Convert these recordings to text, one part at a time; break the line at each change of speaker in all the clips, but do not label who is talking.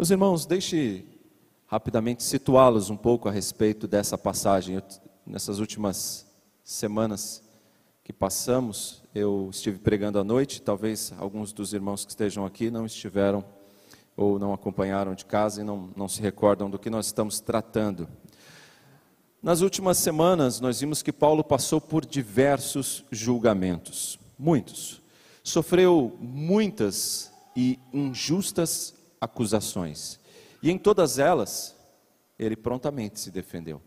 Meus irmãos, deixe rapidamente situá-los um pouco a respeito dessa passagem. Eu, nessas últimas semanas que passamos, eu estive pregando à noite, talvez alguns dos irmãos que estejam aqui não estiveram ou não acompanharam de casa e não, não se recordam do que nós estamos tratando. Nas últimas semanas, nós vimos que Paulo passou por diversos julgamentos, muitos. Sofreu muitas e injustas acusações. E em todas elas, ele prontamente se defendeu.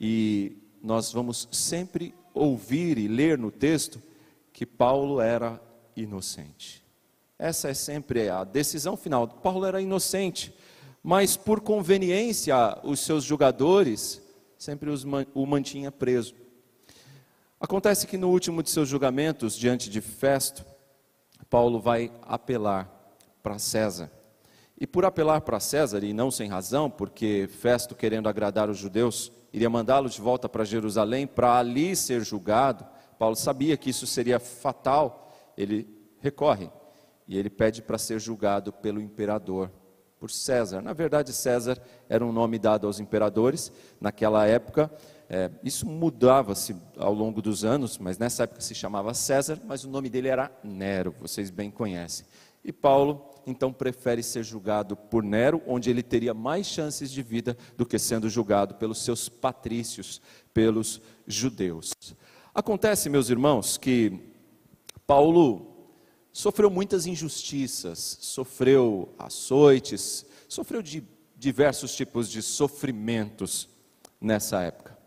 E nós vamos sempre ouvir e ler no texto que Paulo era inocente. Essa é sempre a decisão final. Paulo era inocente, mas por conveniência, os seus julgadores sempre o mantinha preso. Acontece que no último de seus julgamentos, diante de Festo, Paulo vai apelar para César. E por apelar para César, e não sem razão, porque Festo, querendo agradar os judeus, iria mandá-lo de volta para Jerusalém para ali ser julgado, Paulo sabia que isso seria fatal, ele recorre e ele pede para ser julgado pelo imperador por César. Na verdade, César era um nome dado aos imperadores. Naquela época, é, isso mudava-se ao longo dos anos, mas nessa época se chamava César, mas o nome dele era Nero, vocês bem conhecem. E Paulo, então, prefere ser julgado por Nero, onde ele teria mais chances de vida do que sendo julgado pelos seus patrícios, pelos judeus. Acontece, meus irmãos, que Paulo sofreu muitas injustiças, sofreu açoites, sofreu de diversos tipos de sofrimentos nessa época.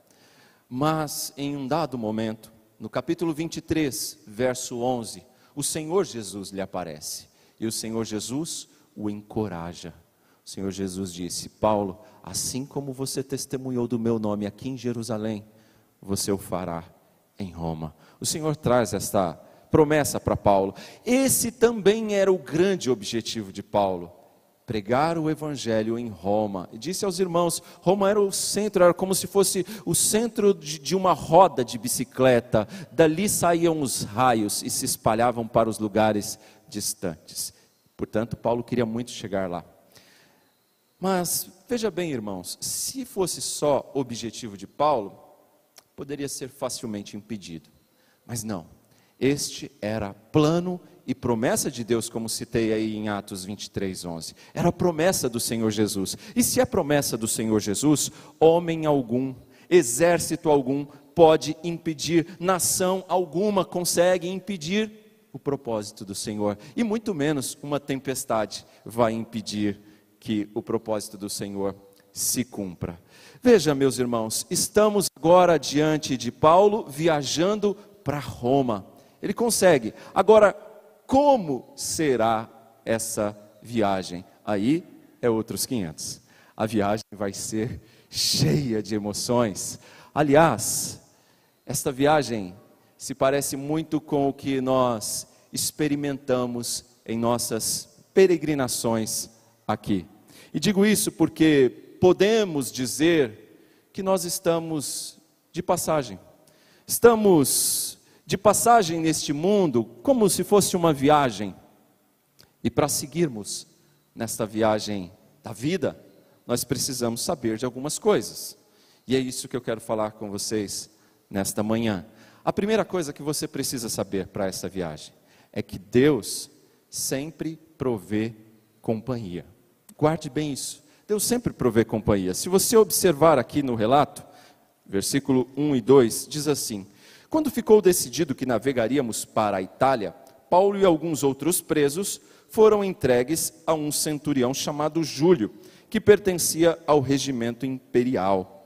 Mas em um dado momento, no capítulo 23, verso 11, o Senhor Jesus lhe aparece e o Senhor Jesus o encoraja. O Senhor Jesus disse: Paulo, assim como você testemunhou do meu nome aqui em Jerusalém, você o fará em Roma. O Senhor traz esta promessa para Paulo. Esse também era o grande objetivo de Paulo pregar o evangelho em Roma. E disse aos irmãos: Roma era o centro, era como se fosse o centro de, de, uma roda de bicicleta. Dali saíam os raios e se espalhavam para os lugares distantes. Portanto, Paulo queria muito chegar lá. Mas veja bem, irmãos, se fosse só objetivo de Paulo, poderia ser facilmente impedido. Mas não. Este era plano e promessa de Deus, como citei aí em Atos 23, 11. Era promessa do Senhor Jesus. E se é promessa do Senhor Jesus, homem algum, exército algum pode impedir, nação alguma consegue impedir o propósito do Senhor. E muito menos uma tempestade vai impedir que o propósito do Senhor se cumpra. Veja, meus irmãos, estamos agora diante de Paulo viajando para Roma. Ele consegue. Agora, como será essa viagem? Aí é outros 500. A viagem vai ser cheia de emoções. Aliás, esta viagem se parece muito com o que nós experimentamos em nossas peregrinações aqui. E digo isso porque podemos dizer que nós estamos de passagem. Estamos de passagem neste mundo, como se fosse uma viagem. E para seguirmos nesta viagem da vida, nós precisamos saber de algumas coisas. E é isso que eu quero falar com vocês nesta manhã. A primeira coisa que você precisa saber para essa viagem é que Deus sempre provê companhia. Guarde bem isso. Deus sempre provê companhia. Se você observar aqui no relato, versículo 1 e 2, diz assim: quando ficou decidido que navegaríamos para a Itália, Paulo e alguns outros presos foram entregues a um centurião chamado Júlio, que pertencia ao regimento imperial.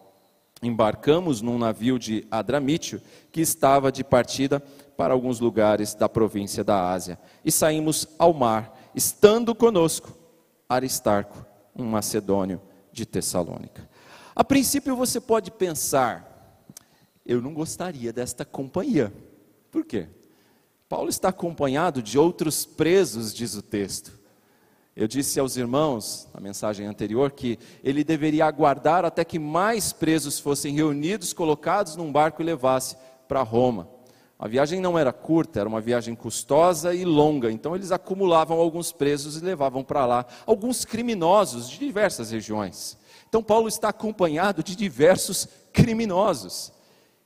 Embarcamos num navio de Adramítio, que estava de partida para alguns lugares da província da Ásia, e saímos ao mar, estando conosco Aristarco, um macedônio de Tessalônica. A princípio você pode pensar, eu não gostaria desta companhia. Por quê? Paulo está acompanhado de outros presos, diz o texto. Eu disse aos irmãos, na mensagem anterior, que ele deveria aguardar até que mais presos fossem reunidos, colocados num barco e levasse para Roma. A viagem não era curta, era uma viagem custosa e longa, então eles acumulavam alguns presos e levavam para lá alguns criminosos de diversas regiões. Então Paulo está acompanhado de diversos criminosos,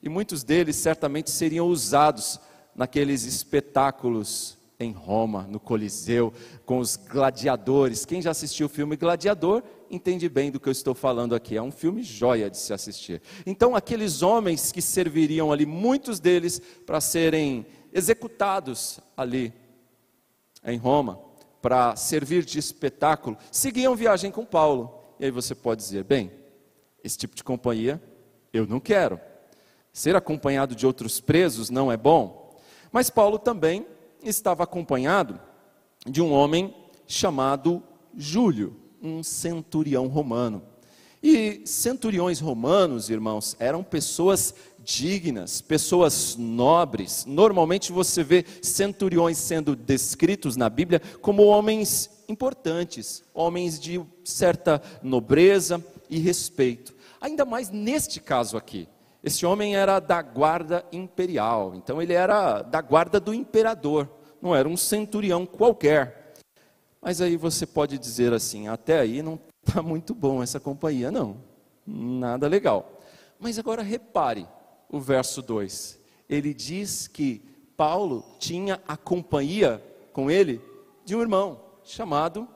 e muitos deles certamente seriam usados naqueles espetáculos em Roma, no Coliseu, com os gladiadores. Quem já assistiu o filme Gladiador entende bem do que eu estou falando aqui. É um filme joia de se assistir. Então, aqueles homens que serviriam ali, muitos deles para serem executados ali em Roma, para servir de espetáculo, seguiam viagem com Paulo. E aí você pode dizer: bem, esse tipo de companhia eu não quero. Ser acompanhado de outros presos não é bom. Mas Paulo também estava acompanhado de um homem chamado Júlio, um centurião romano. E centuriões romanos, irmãos, eram pessoas dignas, pessoas nobres. Normalmente você vê centuriões sendo descritos na Bíblia como homens importantes, homens de certa nobreza e respeito. Ainda mais neste caso aqui. Esse homem era da guarda imperial, então ele era da guarda do imperador, não era um centurião qualquer. Mas aí você pode dizer assim: até aí não está muito bom essa companhia, não, nada legal. Mas agora repare o verso 2: ele diz que Paulo tinha a companhia com ele de um irmão chamado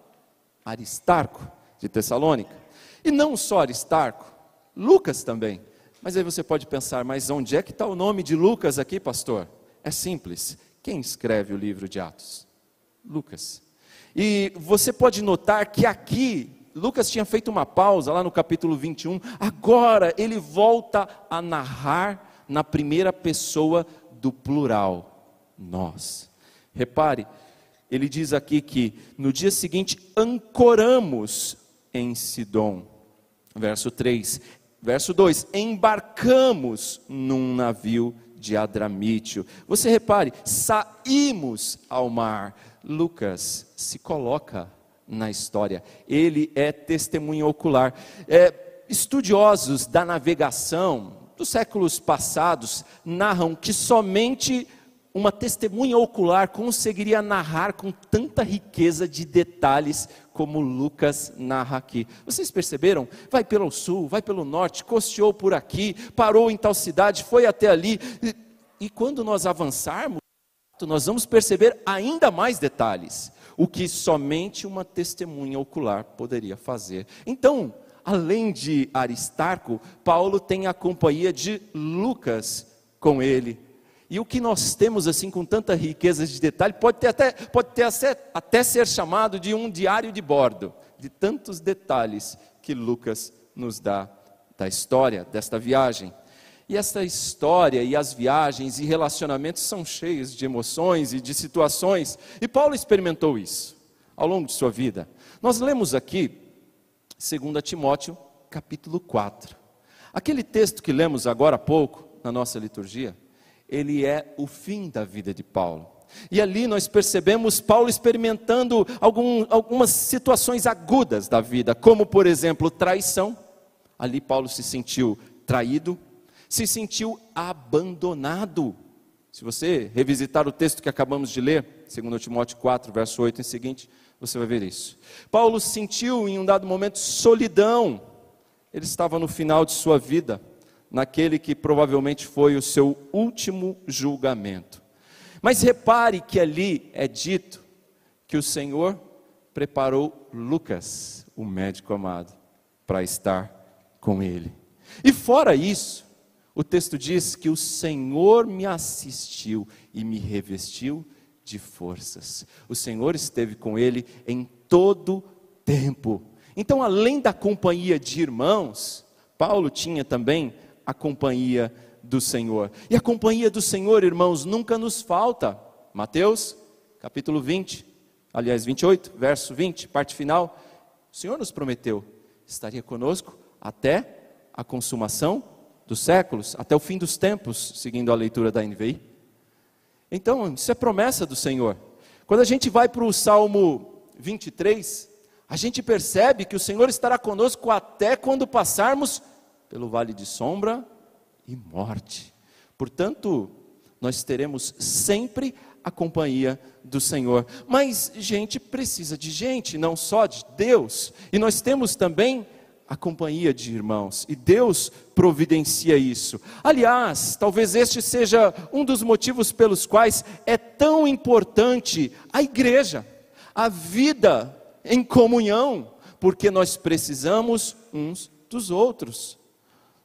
Aristarco, de Tessalônica. E não só Aristarco, Lucas também. Mas aí você pode pensar, mas onde é que está o nome de Lucas aqui, pastor? É simples. Quem escreve o livro de Atos? Lucas. E você pode notar que aqui, Lucas tinha feito uma pausa lá no capítulo 21, agora ele volta a narrar na primeira pessoa do plural, nós. Repare, ele diz aqui que no dia seguinte ancoramos em Sidom. Verso 3. Verso 2: embarcamos num navio de Adramítio. Você repare, saímos ao mar. Lucas se coloca na história, ele é testemunha ocular. É, estudiosos da navegação dos séculos passados narram que somente uma testemunha ocular conseguiria narrar com tanta riqueza de detalhes como Lucas narra aqui. Vocês perceberam? Vai pelo sul, vai pelo norte, costeou por aqui, parou em tal cidade, foi até ali. E, e quando nós avançarmos, nós vamos perceber ainda mais detalhes, o que somente uma testemunha ocular poderia fazer. Então, além de Aristarco, Paulo tem a companhia de Lucas com ele e o que nós temos assim com tanta riqueza de detalhe pode ter até, pode ter até ser chamado de um diário de bordo, de tantos detalhes que Lucas nos dá da história desta viagem. E essa história e as viagens e relacionamentos são cheios de emoções e de situações, e Paulo experimentou isso ao longo de sua vida. Nós lemos aqui 2 Timóteo, capítulo 4. Aquele texto que lemos agora há pouco na nossa liturgia, ele é o fim da vida de Paulo. E ali nós percebemos Paulo experimentando algum, algumas situações agudas da vida, como por exemplo traição. Ali Paulo se sentiu traído, se sentiu abandonado. Se você revisitar o texto que acabamos de ler, 2 Timóteo 4, verso 8 em seguinte, você vai ver isso. Paulo sentiu em um dado momento solidão. Ele estava no final de sua vida naquele que provavelmente foi o seu último julgamento. Mas repare que ali é dito que o Senhor preparou Lucas, o médico amado, para estar com ele. E fora isso, o texto diz que o Senhor me assistiu e me revestiu de forças. O Senhor esteve com ele em todo tempo. Então, além da companhia de irmãos, Paulo tinha também a companhia do Senhor. E a companhia do Senhor, irmãos, nunca nos falta. Mateus, capítulo 20, aliás, 28, verso 20, parte final. O Senhor nos prometeu, estaria conosco até a consumação dos séculos, até o fim dos tempos, seguindo a leitura da NVI. Então, isso é promessa do Senhor. Quando a gente vai para o Salmo 23, a gente percebe que o Senhor estará conosco até quando passarmos pelo vale de sombra e morte. Portanto, nós teremos sempre a companhia do Senhor. Mas gente precisa de gente, não só de Deus. E nós temos também a companhia de irmãos, e Deus providencia isso. Aliás, talvez este seja um dos motivos pelos quais é tão importante a igreja, a vida em comunhão, porque nós precisamos uns dos outros.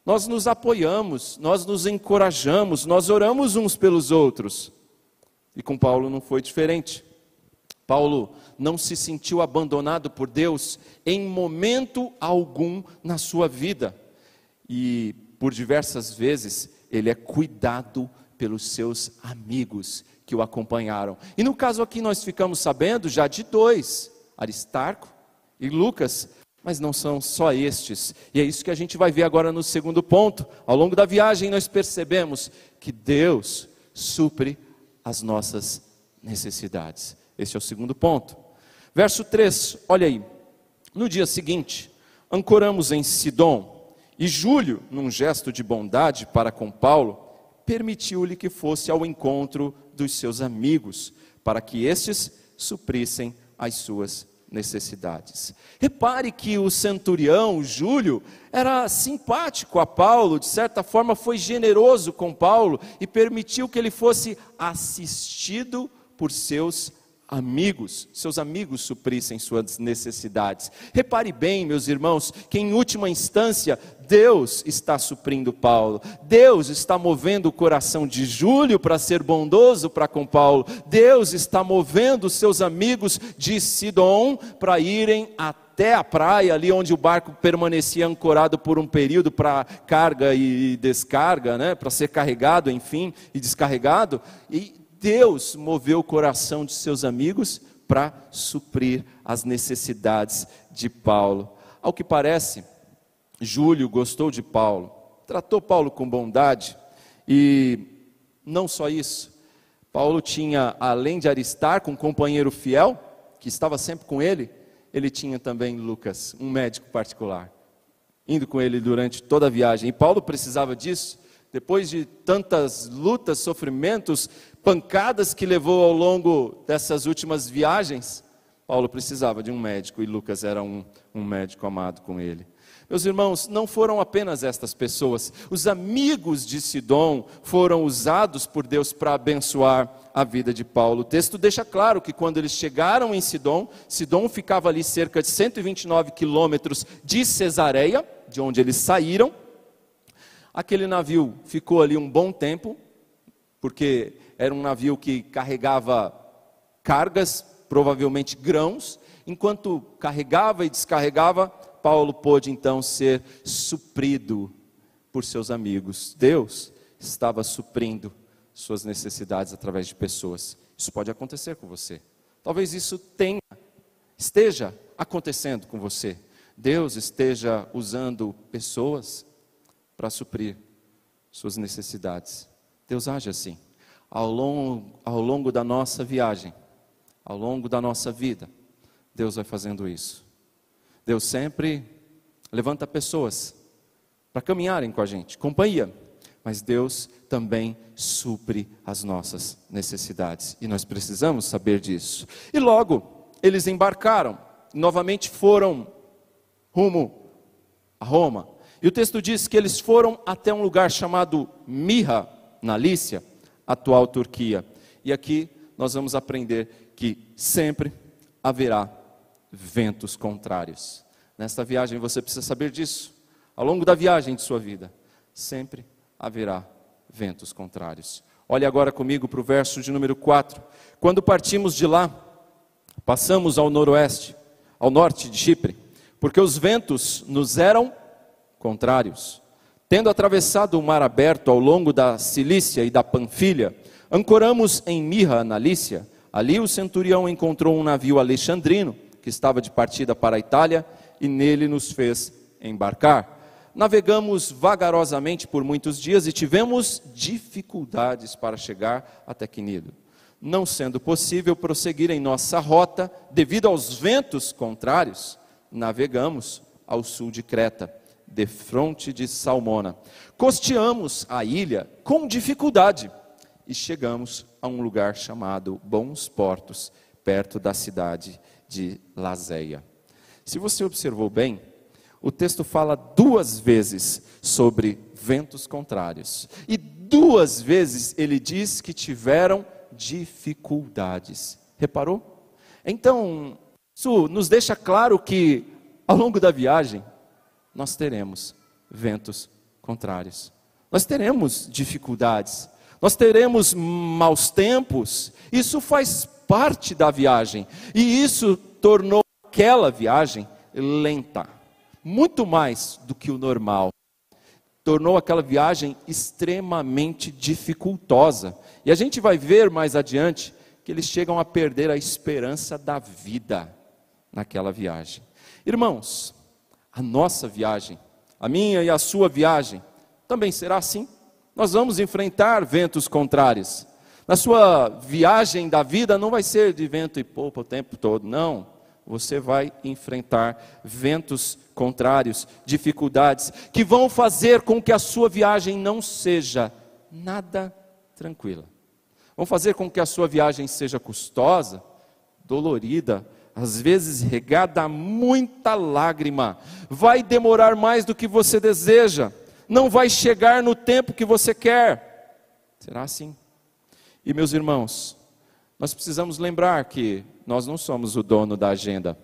Nós nos apoiamos, nós nos encorajamos, nós oramos uns pelos outros. E com Paulo não foi diferente. Paulo não se sentiu abandonado por Deus em momento algum na sua vida. E por diversas vezes ele é cuidado pelos seus amigos que o acompanharam. E no caso aqui nós ficamos sabendo já de dois, Aristarco e Lucas, mas não são só estes. E é isso que a gente vai ver agora no segundo ponto. Ao longo da viagem nós percebemos que Deus supre as nossas necessidades. Esse é o segundo ponto. Verso 3, olha aí. No dia seguinte, ancoramos em Sidom, e Júlio, num gesto de bondade para com Paulo, permitiu-lhe que fosse ao encontro dos seus amigos, para que estes suprissem as suas necessidades. Repare que o centurião, Júlio, era simpático a Paulo, de certa forma foi generoso com Paulo e permitiu que ele fosse assistido por seus amigos, seus amigos suprissem suas necessidades. Repare bem, meus irmãos, que em última instância Deus está suprindo Paulo. Deus está movendo o coração de Júlio para ser bondoso para com Paulo. Deus está movendo seus amigos de Sidom para irem até a praia, ali onde o barco permanecia ancorado por um período para carga e descarga, né, para ser carregado, enfim, e descarregado. E Deus moveu o coração de seus amigos para suprir as necessidades de Paulo. Ao que parece, Júlio gostou de Paulo, tratou Paulo com bondade e não só isso. Paulo tinha, além de Aristarco, um companheiro fiel que estava sempre com ele, ele tinha também Lucas, um médico particular, indo com ele durante toda a viagem. E Paulo precisava disso, depois de tantas lutas, sofrimentos, pancadas que levou ao longo dessas últimas viagens, Paulo precisava de um médico e Lucas era um, um médico amado com ele. Meus irmãos, não foram apenas estas pessoas, os amigos de Sidom foram usados por Deus para abençoar a vida de Paulo. O texto deixa claro que quando eles chegaram em Sidom, Sidom ficava ali cerca de 129 quilômetros de Cesareia, de onde eles saíram. Aquele navio ficou ali um bom tempo, porque era um navio que carregava cargas, provavelmente grãos, enquanto carregava e descarregava, Paulo pôde então ser suprido por seus amigos. Deus estava suprindo suas necessidades através de pessoas. Isso pode acontecer com você. Talvez isso tenha, esteja acontecendo com você. Deus esteja usando pessoas para suprir suas necessidades. Deus age assim ao longo, ao longo da nossa viagem, ao longo da nossa vida, Deus vai fazendo isso. Deus sempre levanta pessoas para caminharem com a gente, companhia, mas Deus também supre as nossas necessidades e nós precisamos saber disso. E logo eles embarcaram, novamente foram rumo a Roma. E o texto diz que eles foram até um lugar chamado Mirra, na Lícia, atual Turquia. E aqui nós vamos aprender que sempre haverá ventos contrários. Nesta viagem você precisa saber disso. Ao longo da viagem de sua vida, sempre haverá ventos contrários. Olhe agora comigo para o verso de número 4. Quando partimos de lá, passamos ao noroeste, ao norte de Chipre, porque os ventos nos eram contrários. Tendo atravessado o mar aberto ao longo da Cilícia e da Panfilha, ancoramos em Mirra, na Lícia. Ali o centurião encontrou um navio alexandrino, que estava de partida para a Itália, e nele nos fez embarcar. Navegamos vagarosamente por muitos dias e tivemos dificuldades para chegar até Quinido. Não sendo possível prosseguir em nossa rota, devido aos ventos contrários, navegamos ao sul de Creta de fronte de Salmona. Costeamos a ilha com dificuldade e chegamos a um lugar chamado Bons Portos, perto da cidade de Lazéia. Se você observou bem, o texto fala duas vezes sobre ventos contrários. E duas vezes ele diz que tiveram dificuldades. Reparou? Então, isso nos deixa claro que ao longo da viagem nós teremos ventos contrários. Nós teremos dificuldades. Nós teremos maus tempos. Isso faz parte da viagem. E isso tornou aquela viagem lenta, muito mais do que o normal. Tornou aquela viagem extremamente dificultosa. E a gente vai ver mais adiante que eles chegam a perder a esperança da vida naquela viagem. Irmãos, a nossa viagem, a minha e a sua viagem, também será assim. Nós vamos enfrentar ventos contrários. Na sua viagem da vida não vai ser de vento e poupa o tempo todo, não você vai enfrentar ventos contrários, dificuldades, que vão fazer com que a sua viagem não seja nada tranquila. Vão fazer com que a sua viagem seja custosa, dolorida, às vezes regada a muita lágrima. Vai demorar mais do que você deseja, não vai chegar no tempo que você quer. Será assim? E meus irmãos, nós precisamos lembrar que nós não somos o dono da agenda.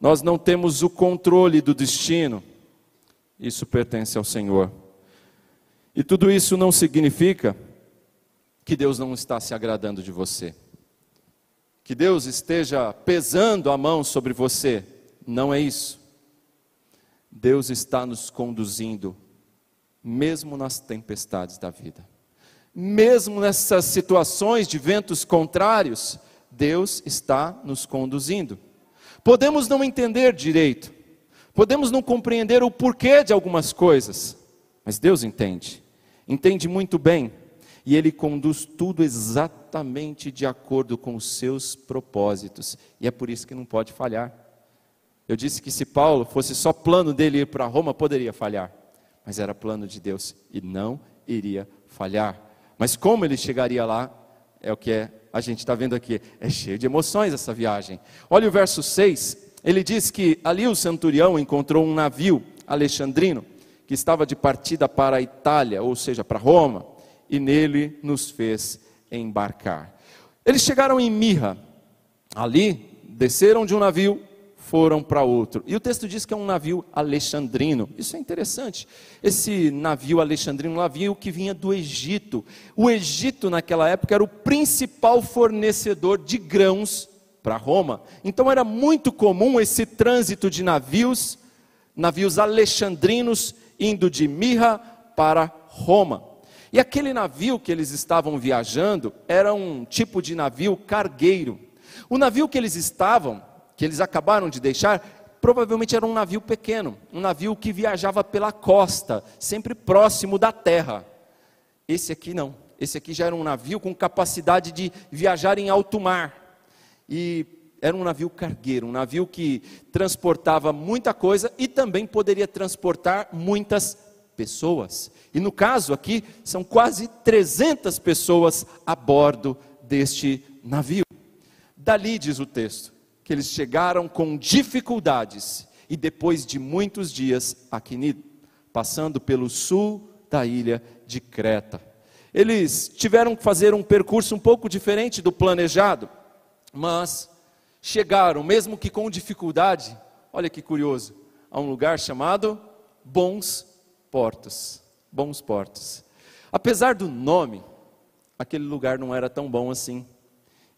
Nós não temos o controle do destino. Isso pertence ao Senhor. E tudo isso não significa que Deus não está se agradando de você. Que Deus esteja pesando a mão sobre você. Não é isso. Deus está nos conduzindo, mesmo nas tempestades da vida mesmo nessas situações de ventos contrários, Deus está nos conduzindo. Podemos não entender direito, podemos não compreender o porquê de algumas coisas, mas Deus entende, entende muito bem, e Ele conduz tudo exatamente de acordo com os seus propósitos, e é por isso que não pode falhar. Eu disse que se Paulo fosse só plano dele ir para Roma, poderia falhar, mas era plano de Deus e não iria falhar. Mas como ele chegaria lá, é o que é, a gente está vendo aqui. É cheio de emoções essa viagem. Olha o verso 6. Ele diz que ali o centurião encontrou um navio alexandrino que estava de partida para a Itália, ou seja, para Roma, e nele nos fez embarcar. Eles chegaram em Mirra. Ali desceram de um navio foram para outro. E o texto diz que é um navio alexandrino. Isso é interessante. Esse navio alexandrino, um navio que vinha do Egito. O Egito, naquela época, era o principal fornecedor de grãos para Roma. Então era muito comum esse trânsito de navios, navios alexandrinos, indo de Mirra para Roma. E aquele navio que eles estavam viajando era um tipo de navio cargueiro. O navio que eles estavam que eles acabaram de deixar, provavelmente era um navio pequeno, um navio que viajava pela costa, sempre próximo da terra. Esse aqui não. Esse aqui já era um navio com capacidade de viajar em alto mar. E era um navio cargueiro, um navio que transportava muita coisa e também poderia transportar muitas pessoas. E no caso aqui, são quase 300 pessoas a bordo deste navio. Dali, diz o texto, que eles chegaram com dificuldades e depois de muitos dias a Quinido, passando pelo sul da ilha de Creta. Eles tiveram que fazer um percurso um pouco diferente do planejado, mas chegaram, mesmo que com dificuldade, olha que curioso, a um lugar chamado Bons Portos. Bons Portos. Apesar do nome, aquele lugar não era tão bom assim.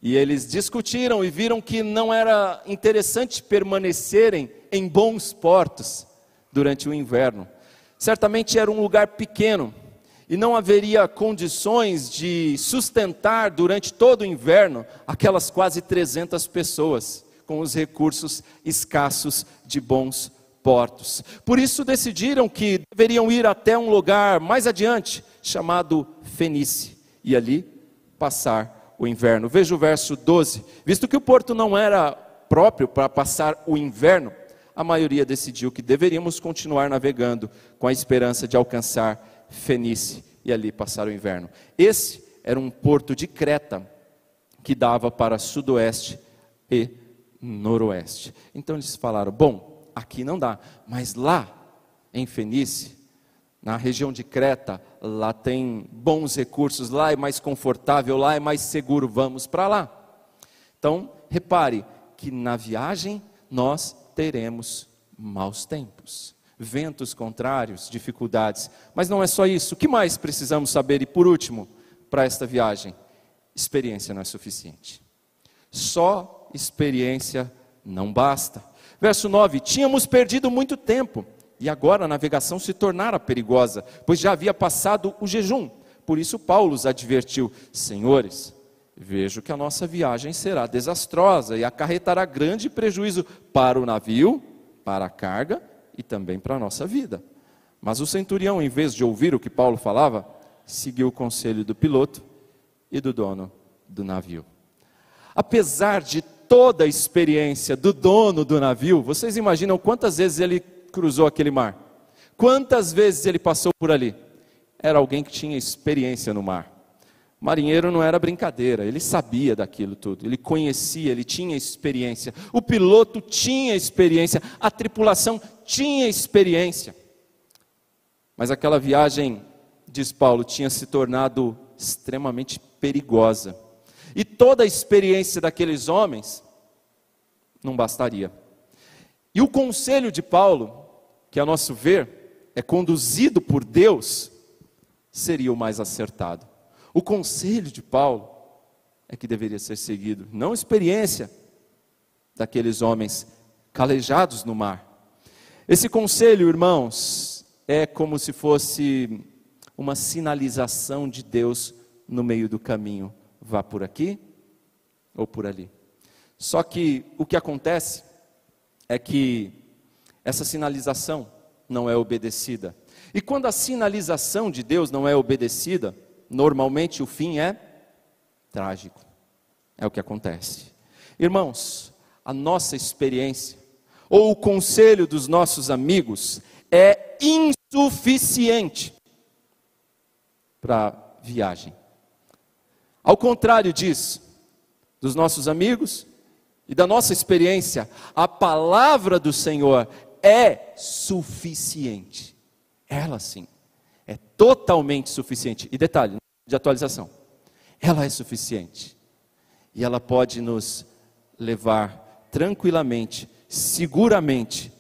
E eles discutiram e viram que não era interessante permanecerem em bons portos durante o inverno. Certamente era um lugar pequeno e não haveria condições de sustentar durante todo o inverno aquelas quase 300 pessoas com os recursos escassos de bons portos. Por isso decidiram que deveriam ir até um lugar mais adiante chamado Fenice e ali passar o inverno. Veja o verso 12. Visto que o porto não era próprio para passar o inverno, a maioria decidiu que deveríamos continuar navegando com a esperança de alcançar Fenice e ali passar o inverno. Esse era um porto de Creta que dava para sudoeste e noroeste. Então eles falaram: bom, aqui não dá, mas lá em Fenícia, na região de Creta, lá tem bons recursos, lá é mais confortável, lá é mais seguro, vamos para lá. Então, repare que na viagem nós teremos maus tempos, ventos contrários, dificuldades. Mas não é só isso. O que mais precisamos saber? E por último, para esta viagem, experiência não é suficiente. Só experiência não basta. Verso 9: Tínhamos perdido muito tempo e agora a navegação se tornara perigosa, pois já havia passado o jejum. Por isso Paulo os advertiu: Senhores, vejo que a nossa viagem será desastrosa e acarretará grande prejuízo para o navio, para a carga e também para a nossa vida. Mas o centurião, em vez de ouvir o que Paulo falava, seguiu o conselho do piloto e do dono do navio. Apesar de toda a experiência do dono do navio, vocês imaginam quantas vezes ele cruzou aquele mar? Quantas vezes ele passou por ali? Era alguém que tinha experiência no mar. Marinheiro não era brincadeira, ele sabia daquilo tudo, ele conhecia, ele tinha experiência. O piloto tinha experiência, a tripulação tinha experiência. Mas aquela viagem, diz Paulo, tinha se tornado extremamente perigosa. Toda a experiência daqueles homens não bastaria. E o conselho de Paulo, que a nosso ver é conduzido por Deus, seria o mais acertado. O conselho de Paulo é que deveria ser seguido, não a experiência daqueles homens calejados no mar. Esse conselho, irmãos, é como se fosse uma sinalização de Deus no meio do caminho. Vá por aqui ou por ali. Só que o que acontece é que essa sinalização não é obedecida. E quando a sinalização de Deus não é obedecida, normalmente o fim é trágico. É o que acontece. Irmãos, a nossa experiência ou o conselho dos nossos amigos é insuficiente para viagem. Ao contrário disso, dos nossos amigos, e da nossa experiência, a palavra do Senhor é suficiente. Ela sim, é totalmente suficiente. E detalhe de atualização: ela é suficiente. E ela pode nos levar tranquilamente, seguramente,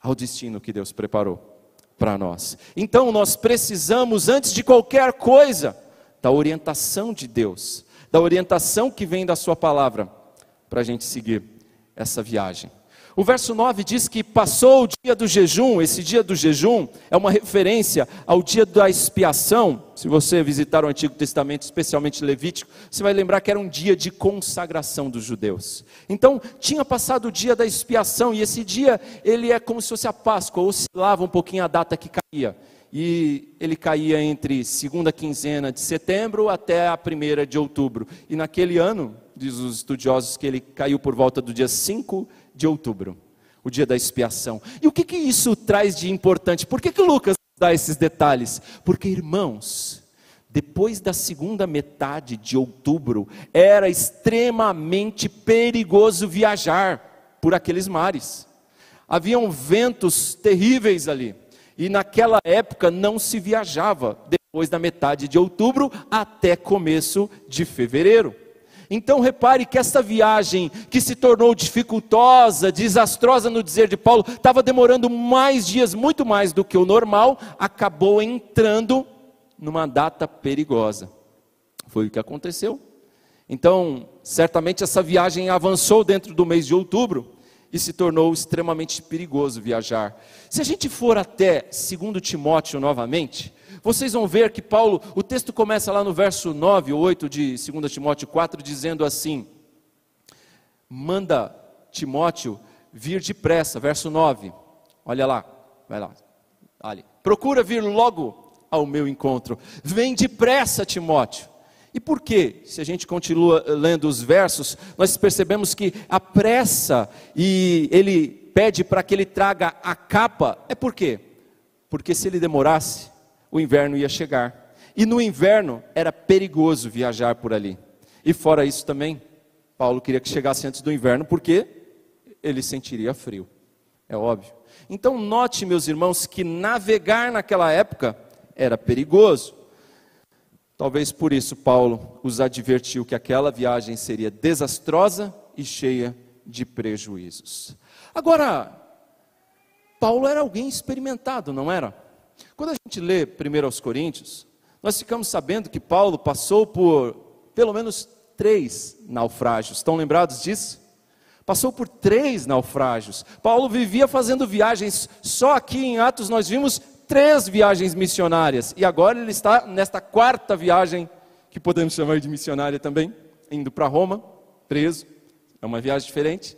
ao destino que Deus preparou para nós. Então nós precisamos, antes de qualquer coisa, da orientação de Deus, da orientação que vem da Sua palavra para a gente seguir essa viagem. O verso 9 diz que passou o dia do jejum, esse dia do jejum é uma referência ao dia da expiação. Se você visitar o Antigo Testamento, especialmente Levítico, você vai lembrar que era um dia de consagração dos judeus. Então, tinha passado o dia da expiação, e esse dia, ele é como se fosse a Páscoa, oscilava um pouquinho a data que caía. E ele caía entre segunda quinzena de setembro até a primeira de outubro. E naquele ano, diz os estudiosos que ele caiu por volta do dia 5 de outubro, o dia da expiação. E o que, que isso traz de importante? Por que, que Lucas dá esses detalhes? Porque, irmãos, depois da segunda metade de outubro, era extremamente perigoso viajar por aqueles mares. Haviam ventos terríveis ali. E naquela época não se viajava depois da metade de outubro até começo de fevereiro. Então repare que essa viagem que se tornou dificultosa, desastrosa no dizer de Paulo, estava demorando mais dias, muito mais do que o normal, acabou entrando numa data perigosa. Foi o que aconteceu. Então, certamente essa viagem avançou dentro do mês de outubro e se tornou extremamente perigoso viajar. Se a gente for até 2 Timóteo novamente, vocês vão ver que Paulo, o texto começa lá no verso 9 ou 8 de 2 Timóteo 4, dizendo assim: Manda Timóteo vir depressa, verso 9. Olha lá, vai lá. Ali. Procura vir logo ao meu encontro. Vem depressa, Timóteo. E por quê? Se a gente continua lendo os versos, nós percebemos que a pressa e ele pede para que ele traga a capa, é por quê? Porque se ele demorasse, o inverno ia chegar. E no inverno era perigoso viajar por ali. E fora isso também, Paulo queria que chegasse antes do inverno, porque ele sentiria frio. É óbvio. Então, note, meus irmãos, que navegar naquela época era perigoso. Talvez por isso Paulo os advertiu que aquela viagem seria desastrosa e cheia de prejuízos. Agora, Paulo era alguém experimentado, não era? Quando a gente lê 1 aos Coríntios, nós ficamos sabendo que Paulo passou por pelo menos três naufrágios. Estão lembrados disso? Passou por três naufrágios. Paulo vivia fazendo viagens. Só aqui em Atos nós vimos três viagens missionárias. E agora ele está nesta quarta viagem, que podemos chamar de missionária também, indo para Roma, preso. É uma viagem diferente.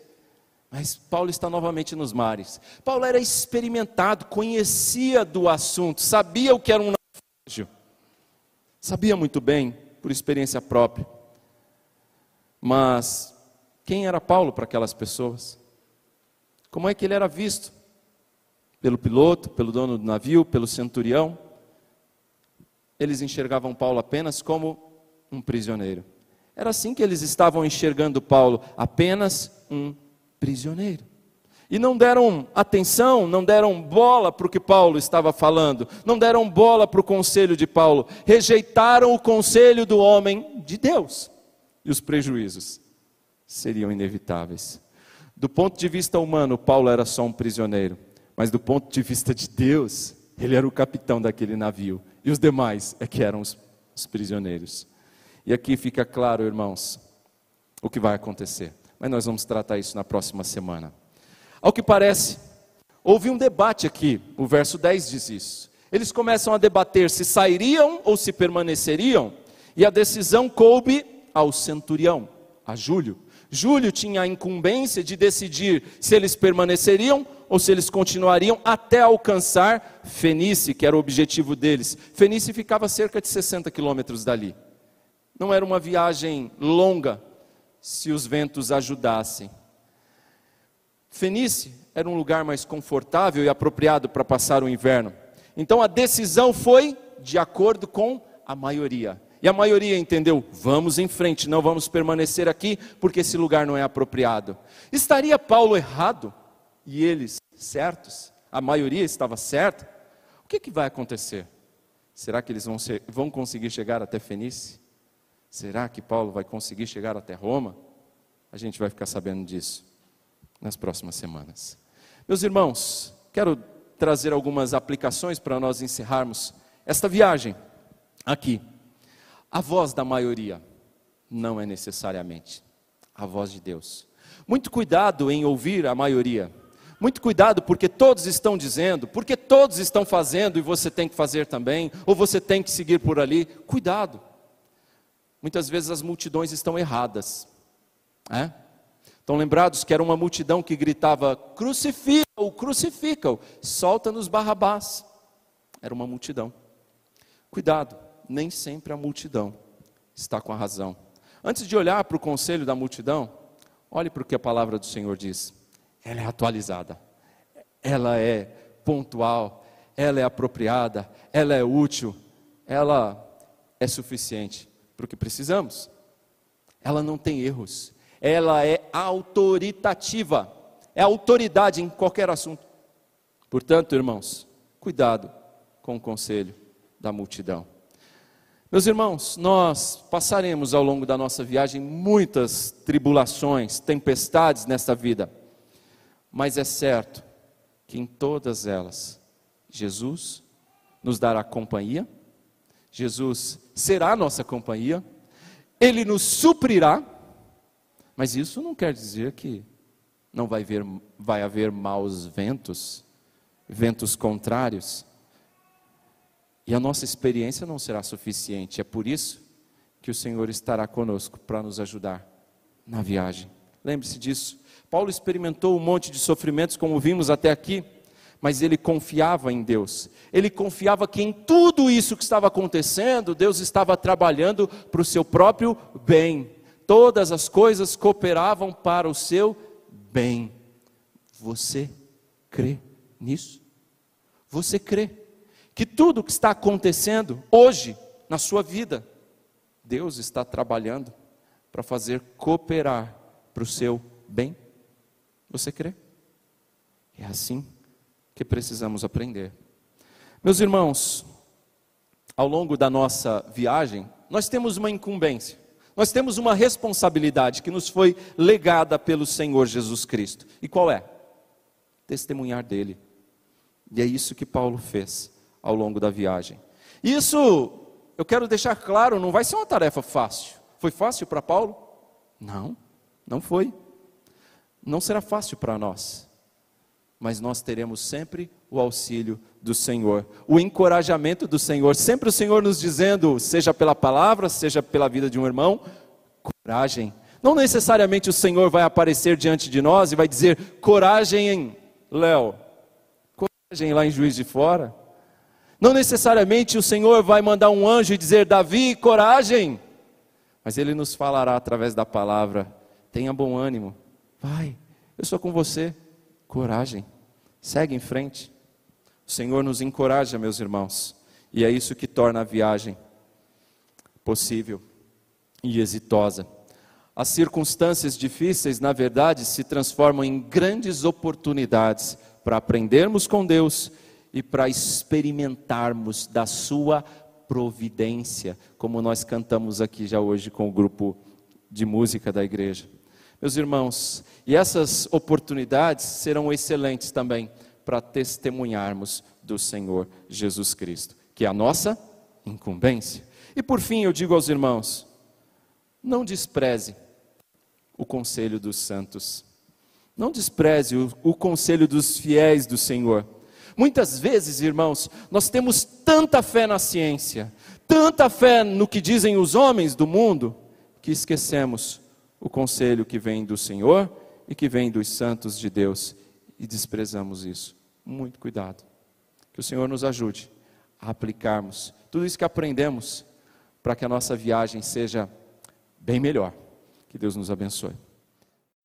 Mas Paulo está novamente nos mares. Paulo era experimentado, conhecia do assunto, sabia o que era um naufrágio. Sabia muito bem, por experiência própria. Mas quem era Paulo para aquelas pessoas? Como é que ele era visto? Pelo piloto, pelo dono do navio, pelo centurião? Eles enxergavam Paulo apenas como um prisioneiro. Era assim que eles estavam enxergando Paulo, apenas um prisioneiro. E não deram atenção, não deram bola para o que Paulo estava falando, não deram bola para o conselho de Paulo, rejeitaram o conselho do homem de Deus. E os prejuízos seriam inevitáveis. Do ponto de vista humano, Paulo era só um prisioneiro, mas do ponto de vista de Deus, ele era o capitão daquele navio, e os demais é que eram os, os prisioneiros. E aqui fica claro, irmãos, o que vai acontecer, mas nós vamos tratar isso na próxima semana. Ao que parece, houve um debate aqui, o verso 10 diz isso. Eles começam a debater se sairiam ou se permaneceriam, e a decisão coube ao centurião, a Júlio. Júlio tinha a incumbência de decidir se eles permaneceriam ou se eles continuariam até alcançar Fenice, que era o objetivo deles. Fenice ficava cerca de 60 quilômetros dali. Não era uma viagem longa, se os ventos ajudassem. Fenice era um lugar mais confortável e apropriado para passar o inverno. Então a decisão foi de acordo com a maioria. E a maioria entendeu: vamos em frente, não vamos permanecer aqui, porque esse lugar não é apropriado. Estaria Paulo errado e eles certos? A maioria estava certa? O que, que vai acontecer? Será que eles vão, ser, vão conseguir chegar até Fenice? Será que Paulo vai conseguir chegar até Roma? A gente vai ficar sabendo disso nas próximas semanas. Meus irmãos, quero trazer algumas aplicações para nós encerrarmos esta viagem aqui. A voz da maioria não é necessariamente a voz de Deus. Muito cuidado em ouvir a maioria. Muito cuidado porque todos estão dizendo, porque todos estão fazendo e você tem que fazer também, ou você tem que seguir por ali. Cuidado. Muitas vezes as multidões estão erradas. É? Estão lembrados que era uma multidão que gritava: crucifica-o, crucifica-o, solta-nos Barrabás. Era uma multidão. Cuidado nem sempre a multidão está com a razão. Antes de olhar para o conselho da multidão, olhe para o que a palavra do Senhor diz. Ela é atualizada, ela é pontual, ela é apropriada, ela é útil, ela é suficiente para o que precisamos. Ela não tem erros, ela é autoritativa, é autoridade em qualquer assunto. Portanto, irmãos, cuidado com o conselho da multidão. Meus irmãos, nós passaremos ao longo da nossa viagem muitas tribulações, tempestades nesta vida, mas é certo que em todas elas, Jesus nos dará companhia, Jesus será nossa companhia, Ele nos suprirá, mas isso não quer dizer que não vai haver, vai haver maus ventos, ventos contrários. E a nossa experiência não será suficiente. É por isso que o Senhor estará conosco para nos ajudar na viagem. Lembre-se disso. Paulo experimentou um monte de sofrimentos, como vimos até aqui, mas ele confiava em Deus. Ele confiava que em tudo isso que estava acontecendo, Deus estava trabalhando para o seu próprio bem. Todas as coisas cooperavam para o seu bem. Você crê nisso? Você crê? Que tudo o que está acontecendo hoje na sua vida. Deus está trabalhando para fazer cooperar para o seu bem. Você crê? É assim que precisamos aprender. Meus irmãos, ao longo da nossa viagem, nós temos uma incumbência, nós temos uma responsabilidade que nos foi legada pelo Senhor Jesus Cristo. E qual é? Testemunhar dele. E é isso que Paulo fez ao longo da viagem. Isso, eu quero deixar claro, não vai ser uma tarefa fácil. Foi fácil para Paulo? Não, não foi. Não será fácil para nós. Mas nós teremos sempre o auxílio do Senhor, o encorajamento do Senhor, sempre o Senhor nos dizendo, seja pela palavra, seja pela vida de um irmão, coragem. Não necessariamente o Senhor vai aparecer diante de nós e vai dizer, coragem, Léo, coragem lá em Juiz de Fora. Não necessariamente o Senhor vai mandar um anjo e dizer, Davi, coragem. Mas ele nos falará através da palavra, tenha bom ânimo, vai, eu sou com você, coragem, segue em frente. O Senhor nos encoraja, meus irmãos, e é isso que torna a viagem possível e exitosa. As circunstâncias difíceis, na verdade, se transformam em grandes oportunidades para aprendermos com Deus e para experimentarmos da Sua providência, como nós cantamos aqui já hoje com o grupo de música da igreja. Meus irmãos, e essas oportunidades serão excelentes também para testemunharmos do Senhor Jesus Cristo, que é a nossa incumbência. E por fim, eu digo aos irmãos: não despreze o conselho dos santos, não despreze o, o conselho dos fiéis do Senhor. Muitas vezes, irmãos, nós temos tanta fé na ciência, tanta fé no que dizem os homens do mundo, que esquecemos o conselho que vem do Senhor e que vem dos santos de Deus e desprezamos isso muito cuidado. Que o Senhor nos ajude a aplicarmos tudo isso que aprendemos para que a nossa viagem seja bem melhor. Que Deus nos abençoe.